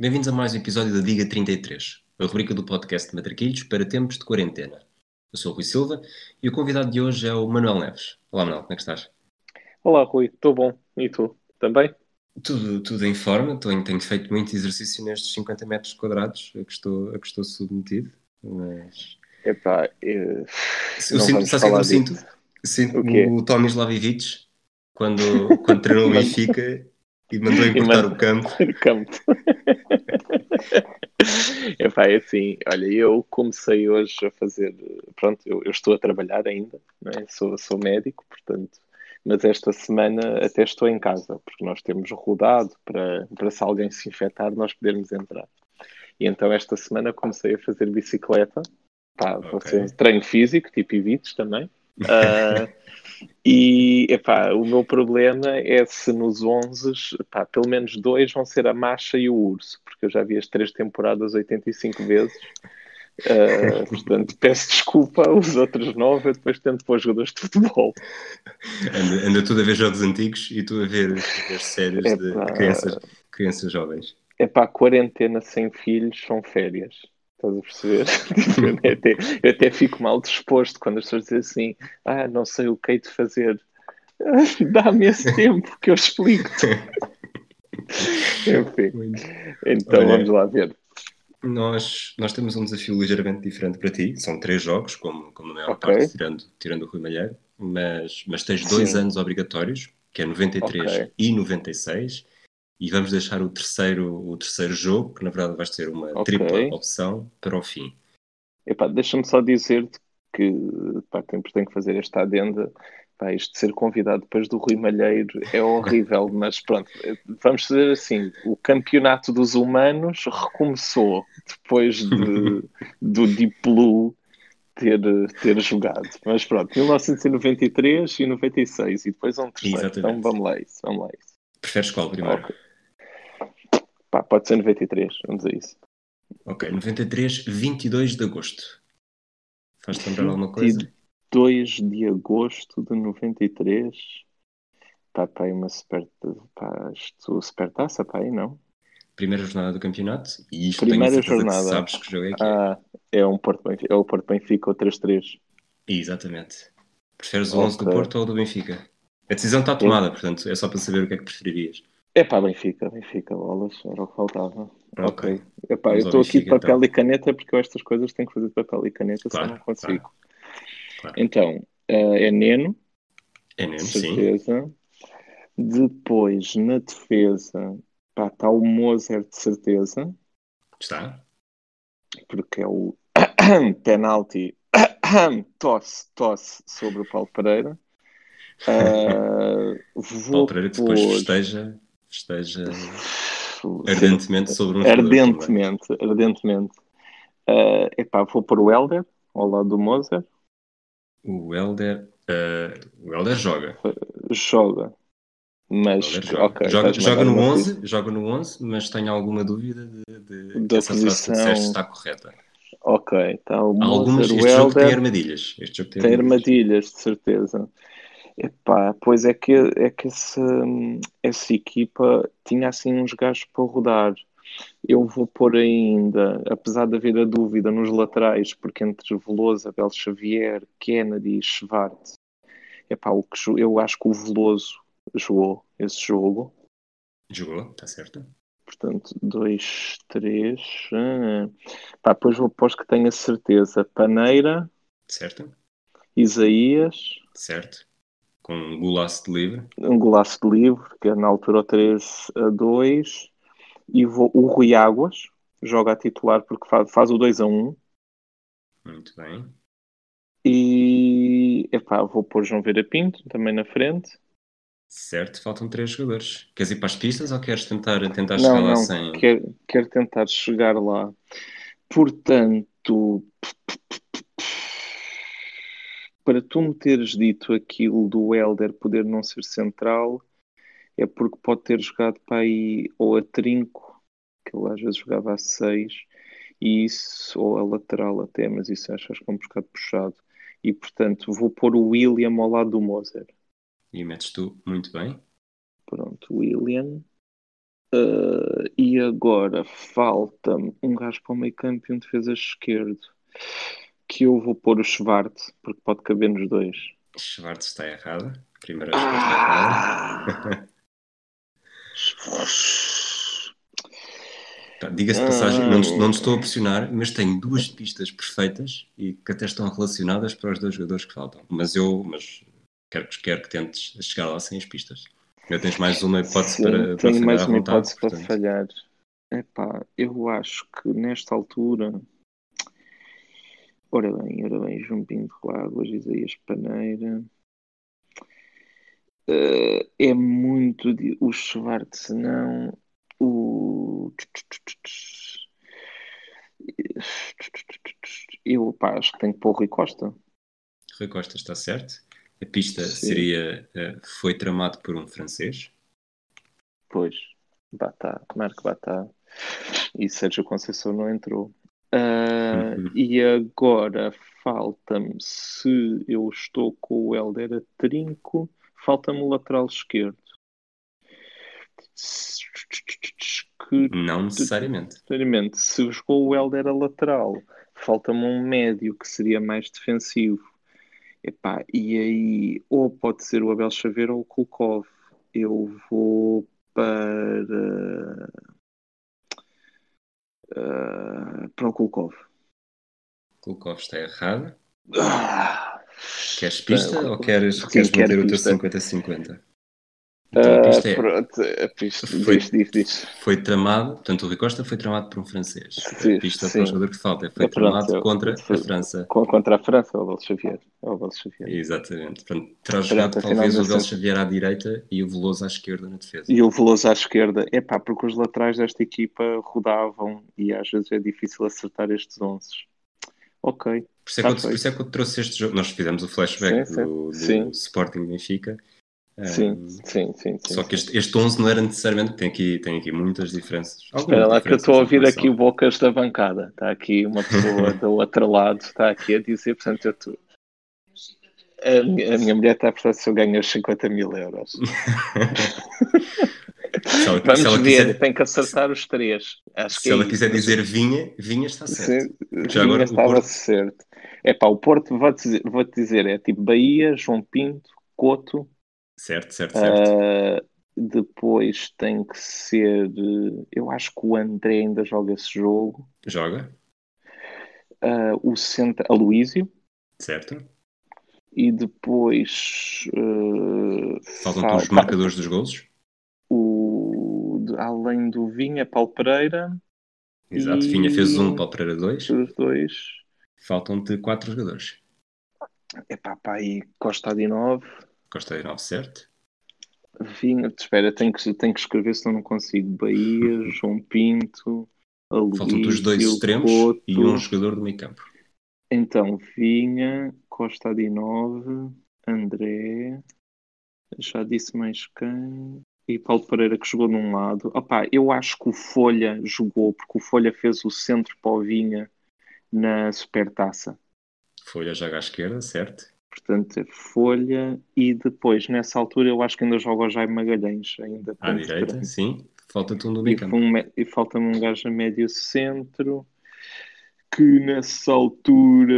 Bem-vindos a mais um episódio da Diga 33, a rubrica do podcast de Matraquilhos para tempos de quarentena. Eu sou o Rui Silva e o convidado de hoje é o Manuel Neves. Olá, Manuel, como é que estás? Olá, Rui, estou bom. E tu? Também? Tudo, tudo em forma, tenho, tenho feito muito exercício nestes 50 metros quadrados a que estou, a que estou submetido, mas... Epá, eu... Eu sinto, sabe o que eu sinto? Sinto o, o Tommy quando, quando treinou o Benfica e mandou encurtar o campo. o. Epá, é assim, olha, eu comecei hoje a fazer, pronto, eu, eu estou a trabalhar ainda, é? sou, sou médico, portanto, mas esta semana até estou em casa, porque nós temos rodado para, para se alguém se infectar nós podermos entrar. E então esta semana comecei a fazer bicicleta, pá, okay. treino físico, tipo evites também. Uh, e epá, o meu problema é se nos 11, epá, pelo menos dois vão ser a Macha e o Urso, porque eu já vi as três temporadas 85 vezes. Uh, portanto, peço desculpa aos outros nove, eu depois tento pôr jogadores de futebol. Anda, anda tudo a ver jogos antigos e tu a ver, a ver séries Epá, de crianças, crianças jovens. É pá, quarentena sem filhos são férias. Estás a perceber? eu, até, eu até fico mal disposto quando as pessoas dizem assim: Ah, não sei o que hei de fazer. Dá-me esse tempo que eu explico-te. Enfim. Então Olha, vamos lá ver. Nós, nós temos um desafio ligeiramente diferente para ti. São três jogos, como, como na maior okay. parte, tirando, tirando o Rui Malheiro. Mas, mas tens dois Sim. anos obrigatórios, que é 93 okay. e 96 e vamos deixar o terceiro, o terceiro jogo, que na verdade vai ser uma okay. tripla opção para o fim. Deixa-me só dizer-te que pá, sempre tenho que fazer esta adenda. Pá, isto de ser convidado depois do Rui Malheiro é horrível, mas pronto, vamos dizer assim: o campeonato dos humanos recomeçou depois de, do Deep Blue ter, ter jogado. Mas pronto, 1993 e 96, e depois um terceiro. Exatamente. Então vamos lá isso, vamos lá isso. Preferes qual primeiro? Okay. Pá, pode ser 93, vamos a isso. Ok, 93, 22 de agosto. Faz-te lembrar alguma coisa? 22 de agosto de 93. Pá, pá, uma super. Pá, isto supertaça, pá, aí não. Primeira jornada do campeonato. E isto Primeira jornada. Que sabes que jogo é que ah, é. é, um Porto Benfica, é o Porto Benfica ou 3-3. Exatamente. Preferes o okay. 11 do Porto ou do Benfica? A decisão está tomada, portanto, é só para saber o que é que preferirias. É pá, Benfica, Benfica, bolas, era o que faltava. Ok. okay. Epá, eu estou aqui de papel então. e caneta porque eu estas coisas tenho que fazer de papel e caneta, claro, senão não consigo. Claro. Claro. Então, uh, é Neno. É Neno, certeza. sim. Depois, na defesa, pá, está o Moser de certeza. Está. Porque é o penalti tosse, tosse sobre o Paulo Pereira. Uh, Paulo Pereira que depois festeja, festeja ardentemente sobre um Ardentemente, ardentemente. Uh, epá, vou pôr o Helder ao lado do Moser. O Helder, uh, o Helder joga. Joga. Mas joga, okay, joga, joga no 11, joga no 11, mas tenho alguma dúvida de, de que essa posição... frase que está correta. Ok, está o Moser, Algumas, este o jogo tem armadilhas. Este jogo tem, tem armadilhas. armadilhas, de certeza. Epá, pois é que, é que essa, essa equipa tinha assim uns gajos para rodar. Eu vou pôr ainda, apesar de haver a dúvida nos laterais, porque entre Veloso, Abel Xavier, Kennedy e Schwartz, epá, o que, eu acho que o Veloso jogou esse jogo. Jogou, está certo. Portanto, dois, três. Ah, pá, depois vou pôr que tenho a certeza. Paneira. Certo. Isaías. Certo com um golaço de livre. Um golaço de livre, que é na altura 3 a 2. E vou, o Rui Águas joga a titular porque faz, faz o 2 a 1. Muito bem. E epá, vou pôr João Vera Pinto também na frente. Certo, faltam três jogadores. Queres ir para as pistas ou queres tentar, tentar não, chegar lá não, sem. Quero, quero tentar chegar lá. Portanto, para tu me teres dito aquilo do Helder poder não ser central, é porque pode ter jogado para aí ou a trinco, que ele às vezes jogava a seis, e isso, ou a lateral até, mas isso acho, acho que é um bocado puxado. E portanto, vou pôr o William ao lado do Moser. E metes tu muito bem. Pronto, William. Uh, e agora falta-me um gajo para o meio campo e um defesa esquerdo. Que eu vou pôr o Schwartz, porque pode caber nos dois. Schwartz está errada. Primeira resposta ah! errada. Diga-se passagem, não, não estou a pressionar, mas tenho duas pistas perfeitas e que até estão relacionadas para os dois jogadores que faltam. Mas eu mas quero, quero que tentes chegar lá sem as pistas. Eu tens mais uma hipótese Sim, para, para tenho mais uma vontade, hipótese portanto. para falhar. Epá, eu acho que nesta altura. Ora bem, ora bem, João Pinto Águas, Isaías Paneira. Uh, é muito. De, o Schwartz não. O. Eu pá, acho que tenho que pôr o Rui Costa. Rui Costa está certo. A pista Sim. seria uh, Foi tramado por um francês. Pois, Batá, Marco Batá. E Sérgio Conceição não entrou. Uh, uhum. E agora falta-me, se eu estou com o Helder a trinco, falta-me o lateral esquerdo. Que, não necessariamente. necessariamente. Se jogou o Helder a lateral, falta-me um médio que seria mais defensivo. Epá, e aí, ou pode ser o Abel Xavier ou o Kulkov. Eu vou para. Uh, para o Kulkov. Kulkov está errado. Ah, queres pista ou queres, queres manter o teu 50-50? Então, a pista é, pronto, a pista, foi, diz, diz, diz. foi tramado, portanto o Rui Costa foi tramado por um francês. Sim, a pista para o jogador que falta foi tramado contra a França. Contra a França, o Abel Xavier. O Abel Xavier. Exatamente. Portanto, terá jogado talvez o Abel Xavier à direita e o Veloso à esquerda na defesa. E o Veloso à esquerda, é pá, porque os laterais desta equipa rodavam e às vezes é difícil acertar estes 11. Ok. Por isso, é que eu, por isso é que eu trouxe este jogo. Nós fizemos o flashback sim, do, do Sporting Benfica Sim, sim, sim, sim. Só que este, este 11 não era necessariamente, tem aqui, tem aqui muitas diferenças. Espera lá que eu estou a ouvir aqui o Bocas da bancada. Está aqui uma pessoa do outro lado, está aqui a dizer, portanto, eu estou. A minha, a minha mulher está a perguntar se eu ganho 50 mil euros. ela, Vamos ver, quiser, tem que acertar os três. Acho se ela é quiser dizer vinha, vinha está certo. Sim, Já agora, estava Porto... certo. É pá, o Porto, vou-te dizer, vou -te dizer, é tipo Bahia, João Pinto, Coto, Certo, certo, certo. Uh, depois tem que ser. Eu acho que o André ainda joga esse jogo. Joga. Uh, o centro, a Luísio. Certo. E depois. Uh, Faltam falta, os marcadores dos gols? O, além do Vinha, Paulo Pereira. Exato, e... Vinha fez um, Paulo Pereira dois. Os dois. Faltam-te quatro jogadores. É pá, pá, aí Costa de 9. Costa de 9, certo? Vinha, espera, tenho que, tenho que escrever se não consigo. Bahia, João Pinto, Faltam-te os dois extremos Couto. e um jogador do meio campo. Então, Vinha, Costa de 9, André, já disse mais quem? E Paulo Pereira que jogou num lado. Opá, eu acho que o Folha jogou, porque o Folha fez o centro para o Vinha na Supertaça. Folha joga à esquerda, certo? Portanto, é Folha e depois, nessa altura, eu acho que ainda joga o Jaime Magalhães. Ainda à direita, sim. Falta-te um do meio campo. Um, e falta-me um gajo a médio centro que nessa altura.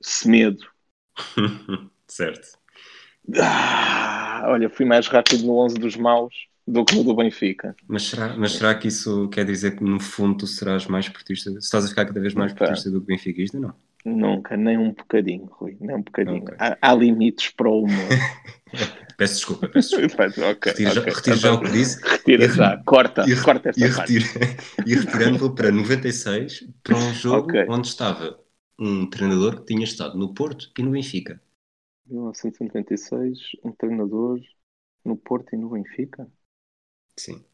Semedo. certo. Ah, olha, fui mais rápido no 11 dos maus do que do Benfica. Mas será, mas será que isso quer dizer que no fundo tu serás mais portista? Estás a ficar cada vez mais portista do que benfiquista, não? Nunca, nem um bocadinho, Rui, nem um bocadinho. Okay. Há, há, limites para o humor. peço desculpa, peço desculpa. okay, retiro, okay. Já, retiro já o que disse. Retira já, corta, e, corta esta e, parte. e retirando-o para 96, para um jogo onde estava um treinador que tinha estado no Porto e no Benfica. 1996, um treinador no Porto e no Benfica? Sim.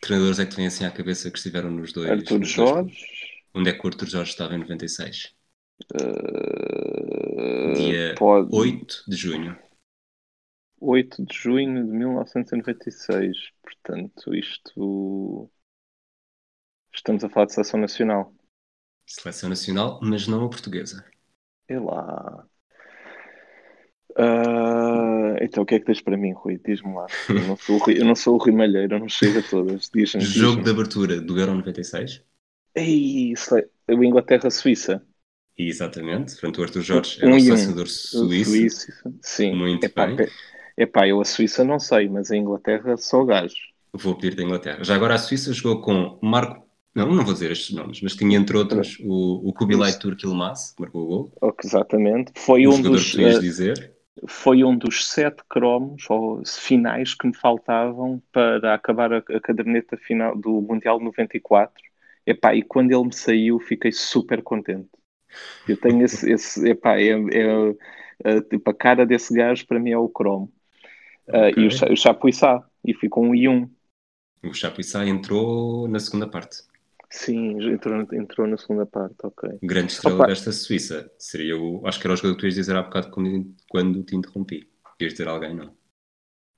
Treinadores é que têm assim à cabeça que estiveram nos dois. Arthur Jorge. Onde é que o Arthur Jorge estava em 96? Uh, Dia pode... 8 de junho. 8 de junho de 1996. Portanto, isto. Estamos a falar de seleção nacional. Seleção nacional, mas não a portuguesa. É lá. Uh, Então o que é que tens para mim, Rui? Diz-me lá. Eu não sou o Rui, eu não sou o Rui Malheiro, eu não chego a todas. Jogo de abertura do Euro 96. Ei, é o Inglaterra-Suíça. Exatamente, portanto o Arthur Jorge era um, um selecionador suíço. suíço. Sim. Muito Epá, bem. Epá, eu a Suíça não sei, mas a Inglaterra sou gajo. Vou pedir da Inglaterra. Já agora a Suíça jogou com Marco não, não vou dizer estes nomes, mas tinha entre outros o, o Kubilay Turk Ilmaz, que marcou o gol. Okay, exatamente. Foi um dos. Uh, dizer. Foi um dos sete cromos ou finais que me faltavam para acabar a, a caderneta final do Mundial 94. Epá, e quando ele me saiu, fiquei super contente. Eu tenho esse. esse epá, é, é, é, tipo, a cara desse gajo para mim é o cromo. Okay. Uh, e o, o Chapuissá, e fui com um e um. O Chapuissá entrou na segunda parte. Sim, entrou, entrou na segunda parte, ok. Grande estrela Opa. desta Suíça. Seria o. Acho que era o jogador que tu ias dizer há bocado quando, quando te interrompi. Ias dizer alguém, não?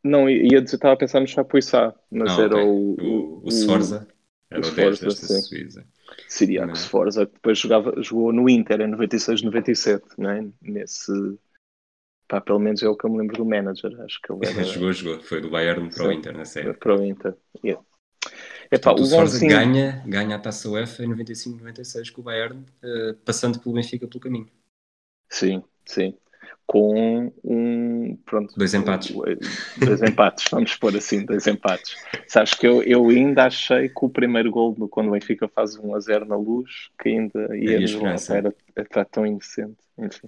Não, ia dizer, estava a pensar no Chapuissá, mas ah, era okay. o, o. O Sforza. Era o, o 10 desta sim. Suíça. Siriaco mas... Sforza, que depois jogava, jogou no Inter em 96, 97, né? Nesse. Pá, pelo menos é o que eu me lembro do manager. Acho que ele era... jogou, jogou. Foi do Bayern para o Inter, na série. Para o Inter, yeah. Epá, o Sforza ganha, ganha a Taça UEFA em 95-96 com o Bayern, uh, passando pelo Benfica pelo caminho. Sim, sim. Com um. Pronto. Dois empates. Dois empates, vamos pôr assim, dois empates. Sabes que eu, eu ainda achei que o primeiro gol, quando o Benfica faz 1 a 0 na luz, que ainda ia era, era tão inocente. Enfim.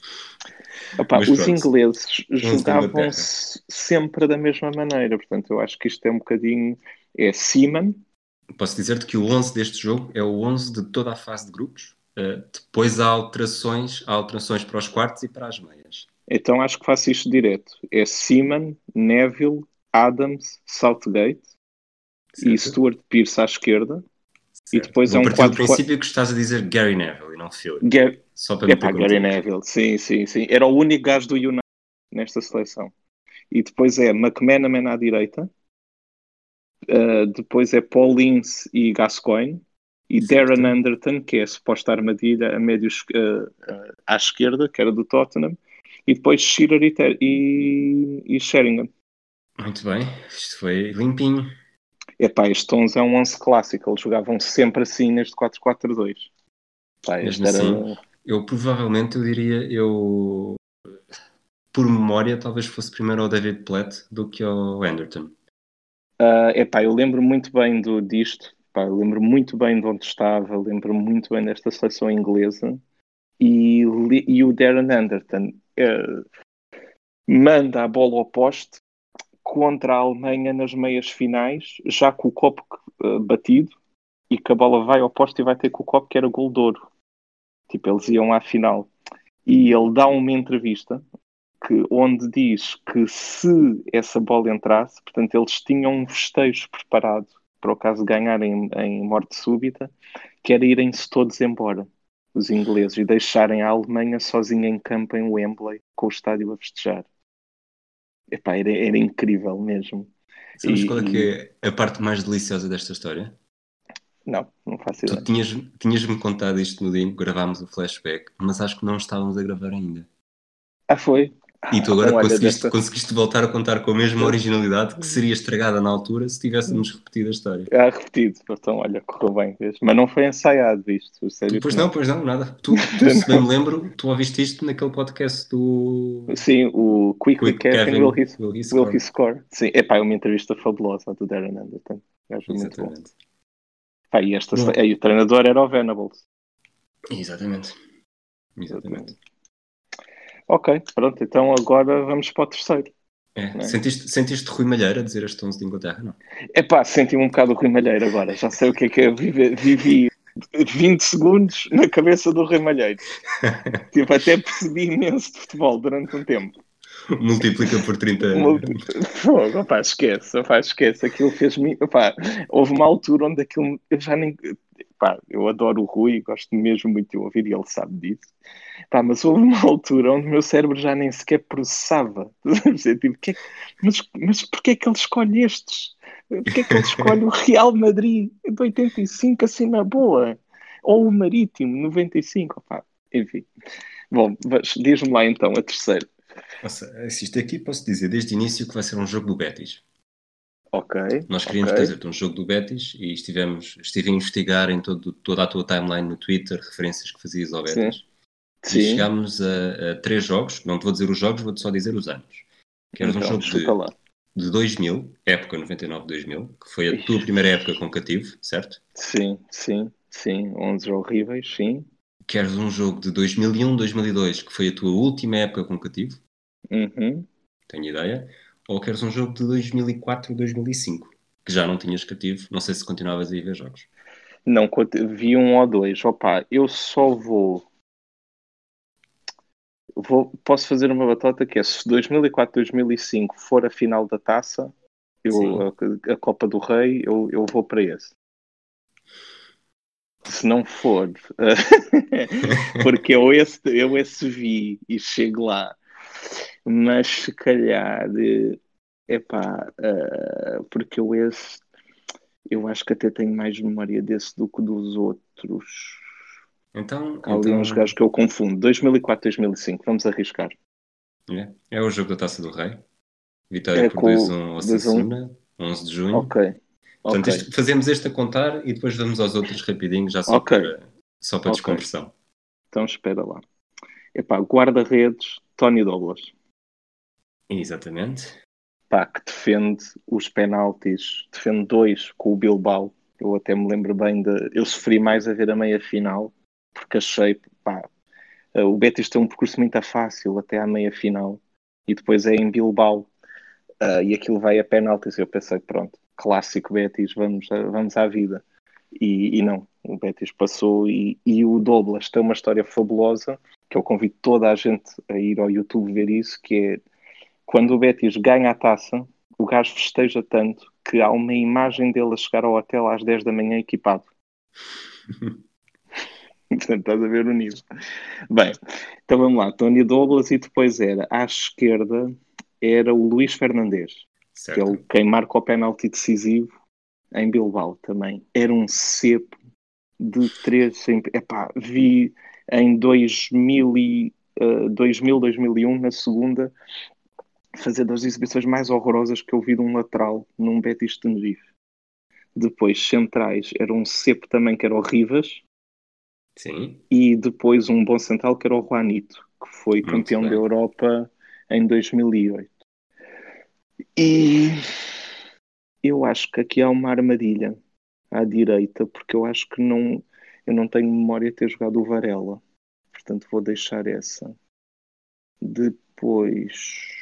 Opa, os ingleses jogavam -se sempre da mesma maneira, portanto, eu acho que isto é um bocadinho. É Seaman, posso dizer-te que o 11 deste jogo é o 11 de toda a fase de grupos. Uh, depois há alterações, há alterações para os quartos e para as meias. Então acho que faço isto direto. É Seaman, Neville, Adams, Southgate certo. e Stuart Pearce à esquerda. Certo. E depois Vou é um quadro. do princípio que estás a dizer Gary Neville e não Philip. Gar... Só para é pá, Gary Neville, sim, sim, sim. Era o único gajo do United nesta seleção. E depois é McManaman à direita, Uh, depois é Paul Ince e Gascoigne. E Darren Anderton, que é a suposta armadilha a médios uh, uh, à esquerda, que era do Tottenham. E depois Shearer e, e, e Sheringham. Muito bem, isto foi limpinho. Epá, este 11 é um 11 clássico, eles jogavam sempre assim neste 4-4-2. Mesmo era... assim, eu provavelmente eu diria, eu por memória talvez fosse primeiro ao David Platt do que ao Anderton. Uh, epá, eu lembro muito bem do, disto, epá, eu lembro muito bem de onde estava, lembro muito bem desta seleção inglesa e, e o Darren Anderton uh, manda a bola ao poste contra a Alemanha nas meias finais, já com o copo uh, batido e que a bola vai ao poste e vai ter com o copo que era gol de ouro. Tipo, eles iam à final. E ele dá uma entrevista que, onde diz que se essa bola entrasse, portanto, eles tinham um festejo preparado para o caso de ganharem em morte súbita, que era irem-se todos embora, os ingleses, e deixarem a Alemanha sozinha em campo em Wembley, com o estádio a festejar. Epá, era, era incrível mesmo. Sabes e, qual é que é a parte mais deliciosa desta história? Não, não faço ideia. Tu tinhas-me tinhas contar isto no dia em que gravámos o flashback, mas acho que não estávamos a gravar ainda. Ah, foi? E tu agora conseguiste, desta... conseguiste, voltar a contar com a mesma originalidade que seria estragada na altura se tivéssemos repetido a história. Ah, repetido. Então, olha, correu bem. Mas não foi ensaiado isto, sério. Pois não, não, pois não, nada. Tu, tu se bem me lembro, tu ouviste isto naquele podcast do... Sim, o Quick, Quick Kevin, Will, He, Will, He Score. Will He Score. Sim, epá, é uma entrevista fabulosa do Darren Anderton. Exatamente. Pá, e, esta, e o treinador era o Venables. Exatamente. Exatamente. Ok, pronto, então agora vamos para o terceiro. É. É? Sentiste, sentiste Rui Malheiro a dizer este 11 de Inglaterra, não? É pá, senti-me um bocado o Rui Malheiro agora. Já sei o que é que é viver. Vivi 20 segundos na cabeça do Rui Malheiro. tipo, até percebi imenso de futebol durante um tempo. Multiplica por 30 Fogo, opá, esquece, opá, esquece. Aquilo fez-me. Houve uma altura onde aquilo. Eu já nem. Pá, eu adoro o Rui, gosto mesmo muito de ouvir e ele sabe disso. Pá, mas houve uma altura onde o meu cérebro já nem sequer processava. tipo, que é, mas, mas porquê é que ele escolhe estes? Porquê é que ele escolhe o Real Madrid de 85 assim na boa? Ou o Marítimo, 95? Pá, enfim. Bom, diz-me lá então a terceira. Nossa, isto aqui posso dizer desde o início que vai ser um jogo do Betis. Ok. Nós queríamos okay. fazer um jogo do Betis e estivemos, estive a investigar em todo, toda a tua timeline no Twitter, referências que fazias ao Betis. Sim. E Sim. chegámos a, a, três jogos, não te vou dizer os jogos, vou-te só dizer os anos. Que era então, um jogo de, de 2000, época 99-2000, que foi a tua primeira época com cativo, certo? Sim, sim, sim. 11 horríveis, sim. Queres um jogo de 2001-2002, que foi a tua última época com cativo? Uhum. Tenho ideia ou queres um jogo de 2004 2005, que já não tinhas cativo, não sei se continuavas a ir ver jogos. Não, vi um ou dois. Opa, eu só vou. vou posso fazer uma batota que é se 2004 2005 for a final da taça, eu, a, a, Copa do Rei, eu, eu vou para esse. Se não for, porque eu esse, eu esse vi e chego lá mas se calhar, é pá, uh, porque eu esse, eu acho que até tenho mais memória desse do que dos outros. Então, Há ali então... uns gajos que eu confundo. 2004, 2005, vamos arriscar. É, é o jogo da Taça do Rei. Vitória é por 2-1 ao Sassuna, 11 de junho. Ok. Portanto, okay. Isto, fazemos este a contar e depois vamos aos outros rapidinho, já só okay. para, só para okay. desconversão. Então espera lá. Epá, guarda-redes, Tony Douglas. Exatamente. Pá, que defende os penaltis, defende dois com o Bilbao. Eu até me lembro bem de. Eu sofri mais a ver a meia final, porque achei, pá, o Betis tem um percurso muito fácil até à meia final e depois é em Bilbao uh, e aquilo vai a penaltis. Eu pensei, pronto, clássico Betis, vamos, vamos à vida. E, e não, o Betis passou e, e o Doblas tem uma história fabulosa que eu convido toda a gente a ir ao YouTube ver isso, que é quando o Betis ganha a taça, o gajo festeja tanto que há uma imagem dele a chegar ao hotel às 10 da manhã equipado. Estás a ver o nível. Bem, então vamos lá. Tony Douglas e depois era à esquerda era o Luís Fernandes, certo. que é o, quem marca o penalti decisivo em Bilbao também. Era um cepo de três. Epá, vi em 2000, e, uh, 2000 2001, na segunda, fazer das exibições mais horrorosas que eu vi de um lateral num Betis Tenerife. Depois, centrais, era um cepo também que era o Rivas. Sim. E depois um bom central que era o Juanito, que foi Muito campeão bem. da Europa em 2008. E eu acho que aqui há uma armadilha à direita, porque eu acho que não, eu não tenho memória de ter jogado o Varela. Portanto, vou deixar essa. Depois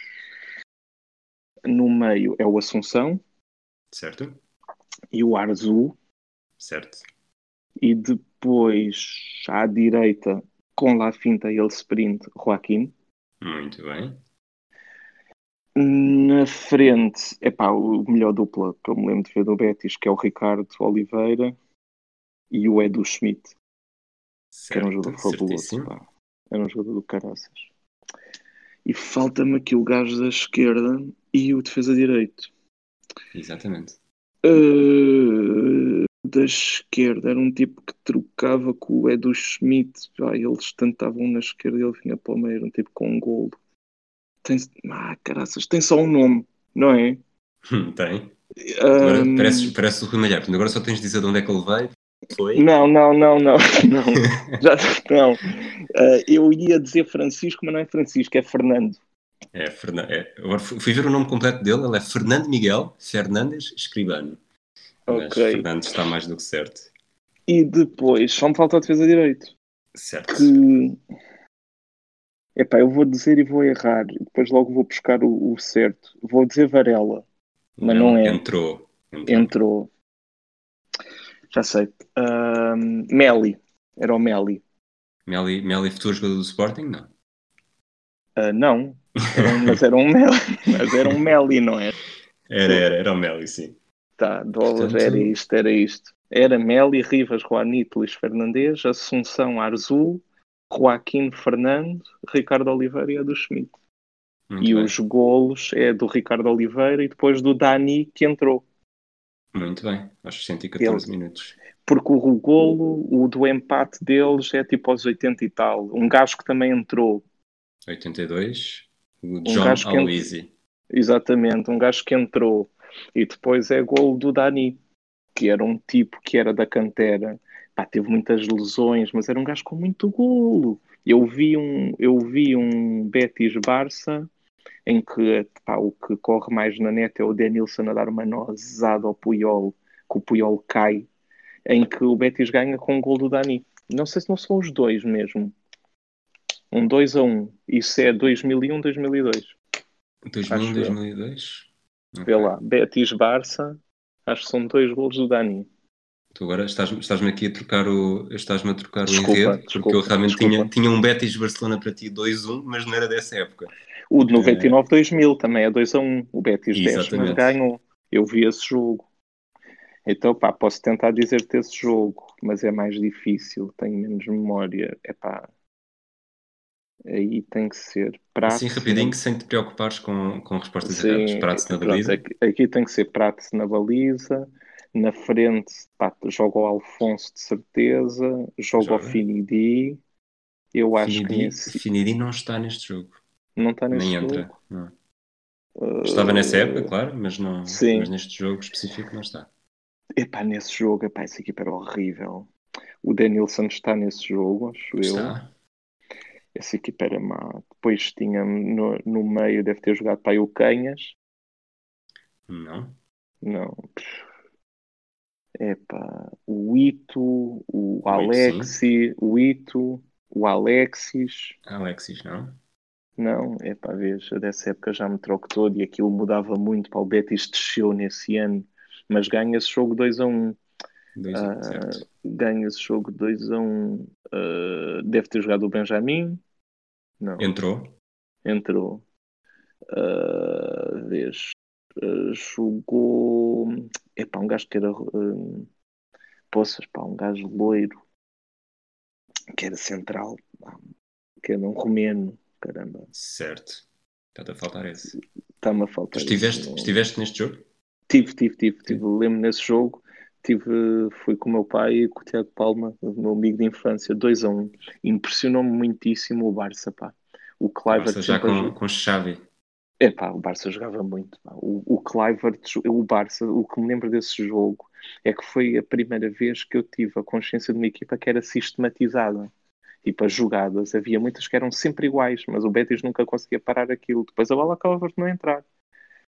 no meio é o Assunção. Certo. E o Arzu. Certo. E depois à direita, com lá finta e ele sprint, Joaquim. Muito bem. Na frente, é pá, o melhor dupla que eu me lembro de ver do Betis, que é o Ricardo Oliveira e o Edu Schmidt. Certo, que era um jogador fabuloso. Pá. Era um jogador do caraças. E falta-me aqui o gajo da esquerda e o defesa direito. Exatamente. Uh, da esquerda era um tipo que trocava com o Edu Schmidt. Ah, eles tentavam na esquerda e ele vinha para o meio, um tipo com um golo. Tem, ah, caraças, tem só um nome, não é? tem. Agora um... parece, parece o Rui Malhar, agora só tens de dizer de onde é que ele veio. Foi? Não, não, não, não, não. Já, não. Uh, eu ia dizer Francisco, mas não é Francisco, é Fernando. É, Fernan... É, agora fui ver o nome completo dele, ele é Fernando Miguel Fernandes Escribano. Mas Fernandes está mais do que certo. E depois, só me falta a defesa direito. Certo. Que... Epá, eu vou dizer e vou errar. Depois logo vou buscar o, o certo. Vou dizer Varela. Mas não, não é. Entrou. Entrou. entrou. Já sei. Um, Meli. Era o Meli. Meli, Meli futuro jogador do Sporting? Não. Uh, não. Era um, mas era um Meli. Mas era um Meli, não é? Era, era, era o Meli, sim. Tá, dólares, Portanto... era isto, era isto. Era Meli, Rivas, Juanito, Luís Fernandes, Assunção Arzul, Joaquim Fernando, Ricardo Oliveira e a do Schmidt. Muito e bem. os golos é do Ricardo Oliveira e depois do Dani que entrou. Muito bem, aos 114 Ele, minutos. Porque o golo, o do empate deles é tipo aos 80 e tal. Um gajo que também entrou. 82. O John um gajo Aloisi. Exatamente, um gajo que entrou. E depois é gol do Dani, que era um tipo que era da cantera. Pá, teve muitas lesões, mas era um gajo com muito golo. Eu vi um, eu vi um Betis Barça em que pá, o que corre mais na net é o Denilson a dar uma nozada ao Puyol, que o Puyol cai, em que o Betis ganha com o gol do Dani. Não sei se não são os dois mesmo. Um 2 a 1. Um. Isso é 2001, 2002. 2001, 2002? Vê okay. lá. Betis Barça. Acho que são dois golos do Dani. Tu agora estás-me estás aqui a trocar o, estás-me a trocar desculpa, o enredo, desculpa, porque eu realmente tinha, tinha um Betis Barcelona para ti 2-1, mas não era dessa época. O de 99-2000 é... também é 2-1, o Betis Exatamente. 10, mas ganhou. Eu vi esse jogo. Então, pá, posso tentar dizer-te esse jogo, mas é mais difícil, tenho menos memória. É pá, aí tem que ser prato. Assim, rapidinho, sem te preocupares com, com respostas erradas. Prato na baliza. Aqui, aqui, tem que ser prato na baliza. Na frente, pá, joga o Alfonso de certeza. Joga, joga. o Finidi. Eu acho Finidi, que nesse... Finidi não está neste jogo. Não está neste Nem jogo. entra. Não. Uh... Estava nessa época, claro, mas, não, Sim. mas neste jogo específico não está. Epá, nesse jogo, epá, essa equipa era horrível. O Denilson está nesse jogo, acho está. eu essa equipa era má. Depois tinha no, no meio, deve ter jogado para aí o Canhas. Não. Não. Epá, o Ito, o Alexi, o Ito, o Alexis. Alexis, não? Não, é pá, vês, dessa época já me troco todo e aquilo mudava muito. Para o Betis desceu nesse ano, mas ganha esse jogo 2 a 1. Um. Uh, ganha esse jogo 2 a 1. Um. Uh, deve ter jogado o Benjamin. Não. Entrou? Entrou. Uh, vês, uh, jogou. Epá, um gajo que era. Uh, poças, pá, um gajo loiro. Que era central. Que era um romeno. Caramba. Certo. Está-te a faltar esse. Está-me a faltar. Tu estiveste, estiveste neste jogo? Tive, tive, tive. tive. Lembro nesse jogo. Tive, fui com o meu pai e com o Tiago Palma, o meu amigo de infância, 2 a 1. Um. Impressionou-me muitíssimo o Barça, pá. O Clivert. já com, com chave. É pá, o Barça jogava muito. Pá. O, o Clivert, o Barça, o que me lembro desse jogo é que foi a primeira vez que eu tive a consciência de uma equipa que era sistematizada. Tipo, as jogadas, havia muitas que eram sempre iguais, mas o Betis nunca conseguia parar aquilo. Depois a bola acabava por não entrar.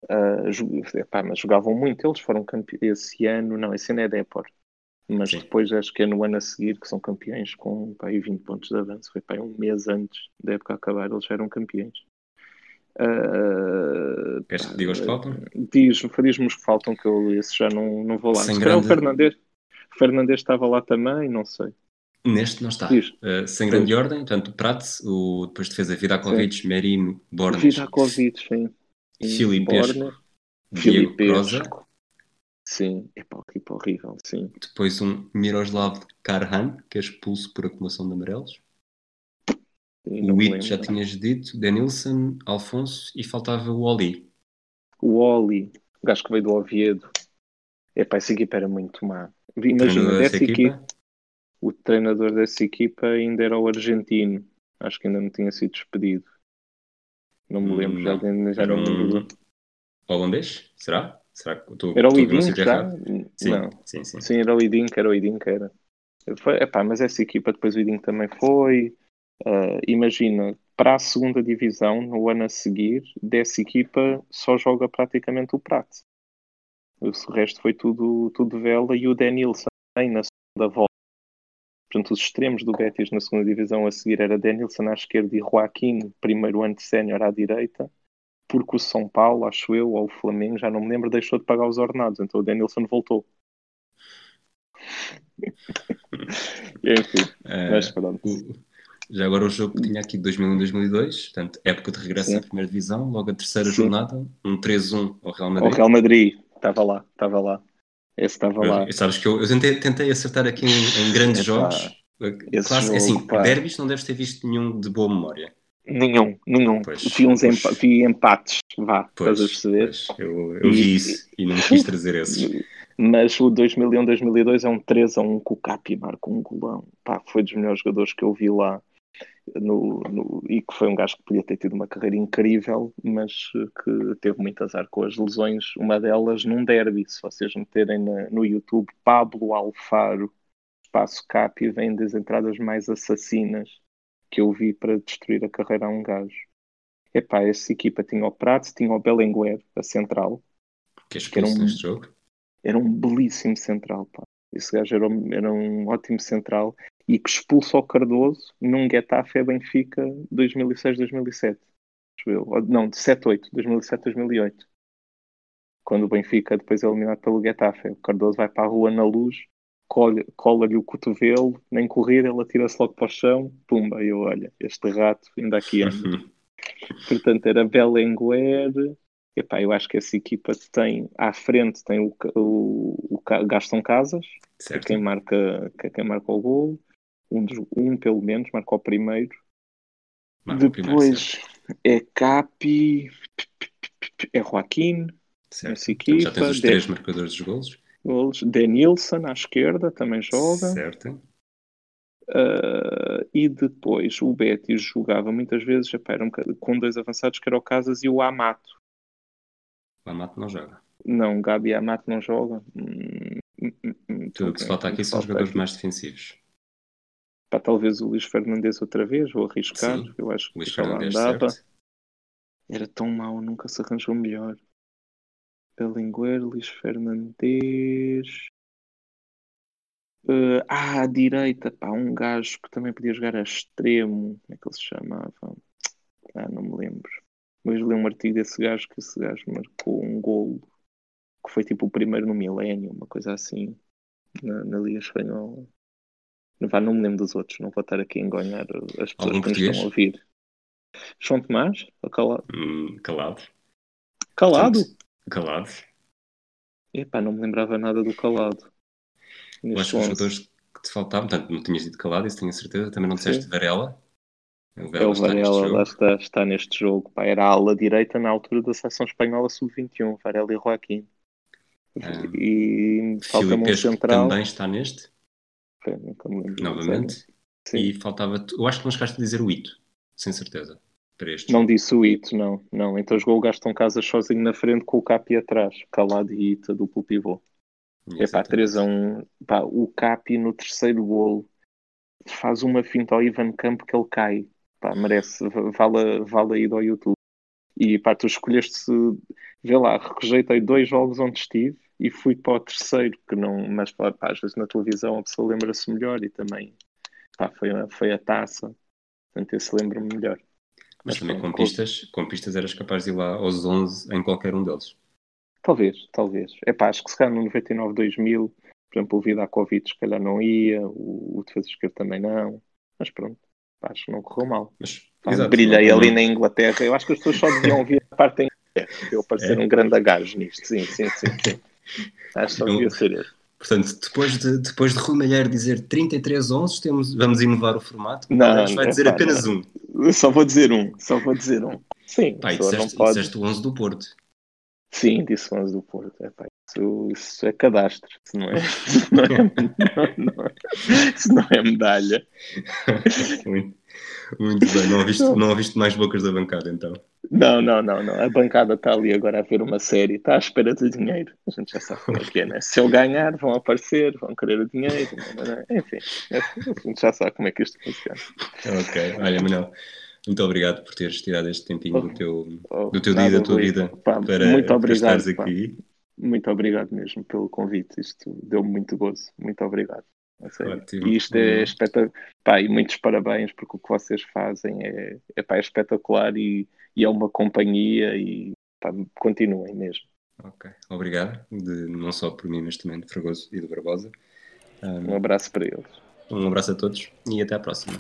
Uh, epá, mas jogavam muito, eles foram campeões esse ano, não, esse ano é Depor, mas Sim. depois acho que é no ano a seguir que são campeões com pá, 20 pontos de avanço. Foi pá, um mês antes da época acabar, eles já eram campeões. Uh, Queres que diga os que faltam? Diz, diz-me os que faltam, que eu esse já não, não vou lá. Sem grande... o Fernandes, Fernandes estava lá também, não sei. Neste não está. Uh, sem grande sim. ordem, portanto, Prats, o depois de defesa Vidakovic, Merino, Bornes. Vidakovic, sim. Filipesco, Diego Croza. Sim, é para tipo horrível, sim. Depois um Miroslav Karhan, que é expulso por acumulação de amarelos. Sim, o It já tinhas dito, Denilson, Alfonso e faltava o Oli. O Oli, o gajo que veio do Oviedo. É para essa equipa era muito má. Imagina, dessa equipa, equipa, o treinador dessa equipa ainda era o argentino. Acho que ainda não tinha sido despedido. Não me lembro, não. já, já era não me lembro. Holandês? Será? Será que estou, era o Idink já? Sim, não. sim, sim. Sim, era o Idink, era o Idink, era. Foi, epá, mas essa equipa depois o Idink também foi. Uh, imagina, para a segunda divisão, no ano a seguir, dessa equipa só joga praticamente o Prato. O resto foi tudo, tudo vela e o Denilson na segunda volta. Portanto, os extremos do Betis na segunda divisão a seguir era Denilson à esquerda e Joaquim, primeiro ano de sénior à direita, porque o São Paulo, acho eu, ou o Flamengo, já não me lembro, deixou de pagar os ordenados, então o Denilson voltou. Enfim, uh, mas pronto. Já agora o jogo que tinha aqui 2001-2002, portanto, época de regresso Sim. à primeira divisão, logo a terceira Sim. jornada, um 3-1 ao Real Madrid. O Real Madrid, estava lá, estava lá. Esse estava lá. Eu, sabes que eu, eu tentei, tentei, acertar aqui em, em grandes jogos. Esse claro, jogo, assim, pá. derbys não deves ter visto nenhum de boa memória. Nenhum, nenhum. Pois, vi, uns empa vi empates, vá, pois, estás a perceber? Eu, eu vi isso e não quis trazer esses. Mas o 2001-2002 é um 3 a 1 com o Capi marca um golão. Pá, foi dos melhores jogadores que eu vi lá. No, no, e que foi um gajo que podia ter tido uma carreira incrível, mas que teve muito azar com as lesões. Uma delas num derby, se vocês meterem na, no YouTube, Pablo Alfaro, espaço cap, e vem das entradas mais assassinas que eu vi para destruir a carreira a um gajo. Epá, essa equipa tinha o Prats, tinha o Belenguer, a central. Que, que era um, jogo? Era um belíssimo central, pá. Esse gajo era um, era um ótimo central e que expulsa o Cardoso num Getafe Benfica 2006-2007. Não, de 7-8, 2007-2008. Quando o Benfica depois é eliminado pelo Getafe. O Cardoso vai para a rua na luz, cola-lhe o cotovelo, nem correr, ele atira-se logo para o chão, pumba, e eu, olha, este rato ainda aqui anda. Portanto, era Belenguer. Epá, eu acho que essa equipa tem à frente tem o, o, o Gaston Casas, que é quem marca, que é quem marca o gol um, dos, um pelo menos, marcou o primeiro. Depois primeiro, é Capi, é Joaquim, essa equipa. Então já tens os três marcadores dos golos. golos. Denilson à esquerda também joga. Certo. Uh, e depois o Betis jogava muitas vezes epá, um, com dois avançados que era o Casas e o Amato. O Amato não joga. Não, Gabi Amato não joga. Hum, hum, hum, hum Tudo o que se falta aqui são jogadores aqui. mais defensivos. Pá, talvez o Luís Fernandes outra vez, vou arriscar. Sim, eu acho que Luís Fernandes andava. Era tão mau, nunca se arranjou melhor. Belinguer, Luís Fernandes. Uh, ah, à direita, pá, um gajo que também podia jogar a extremo. Como é que ele se chamava? Ah, não me lembro. Mas li um artigo desse gajo que esse gajo marcou um golo que foi tipo o primeiro no milénio, uma coisa assim, na, na Liga Espanhola. Vá, não me lembro dos outros, não vou estar aqui a enganhar as pessoas Algum que português? estão a ouvir. João Tomás? Calado? Hum, calado. Calado? calado. Epá, não me lembrava nada do calado. Eu acho que os jogadores que te faltavam, portanto, não tinhas dito calado, isso tenho certeza. Também não disseste Sim. Varela. O Varela, é o Varela, lá está, está neste jogo. Pá, era a ala direita na altura da seleção espanhola sub-21, Varela e Joaquim. Ah, e falta-me um central. também está neste? Novamente. E faltava. Eu acho que não chegaste a dizer o Ito, sem certeza. Para este. Não disse o Ito, não. não. Então jogou o Gaston Casas sozinho na frente com o Capi atrás. Calado e Ito, duplo pivô. É pá, 3 a 1. Pá, o Capi no terceiro golo faz uma finta ao Ivan Campo que ele cai. Pá, merece. Vale, vale aí do YouTube. E pá, tu escolheste. Vê lá, rejeitei dois jogos onde estive e fui para o terceiro, que não, mas pá, às vezes na televisão a pessoa lembra-se melhor e também pá, foi, a, foi a taça, portanto esse lembra-me melhor. Mas, mas também com pistas, com pistas eras capaz de ir lá aos 11 em qualquer um deles. Talvez, talvez. É pá, acho que se calhar no 99, 2000, por exemplo, o Vida Covid se calhar não ia, o, o Defesa Esquerda também não, mas pronto, pá, acho que não correu mal. Mas, pá, exato, brilhei ali na Inglaterra, eu acho que as pessoas só deviam ouvir a parte da Inglaterra, eu parecer é. um grande agajo nisto, sim, sim, sim. sim. Acho que devia ser esse. Portanto, depois de, depois de Rui Malheiro dizer 33 11, temos, vamos inovar o formato. Não, vai dizer pá, apenas não. um. Só vou dizer um. Só vou dizer um. Sim. Pá, disseste, pode... disseste o 11 do Porto. Sim, disse o 11 do Porto. É, pá, isso, isso, é cadastro. Isso não é, isso não é, não, não, isso não é medalha. muito, muito bem. Não ouviste, não ouviste mais bocas da bancada então? Não, não, não, não. A bancada está ali agora a ver uma série, está à espera de dinheiro. A gente já sabe como é que é, né? Se eu ganhar, vão aparecer, vão querer o dinheiro. Enfim, a gente já sabe como é que isto funciona. Ok, olha, Manuel. Muito obrigado por teres tirado este tempinho do teu, oh, do teu dia, da tua vida, pá, para, muito obrigado, para estares aqui. Muito obrigado mesmo pelo convite. Isto deu-me muito gozo. Muito obrigado. E isto é espetacular. Pá, e muitos parabéns, porque o que vocês fazem é, é, pá, é espetacular e, e, é uma companhia e pá, continuem mesmo. Ok, obrigado, de, não só por mim, mas também de Fragoso e do Barbosa. Um, um abraço para eles. Um abraço a todos e até à próxima.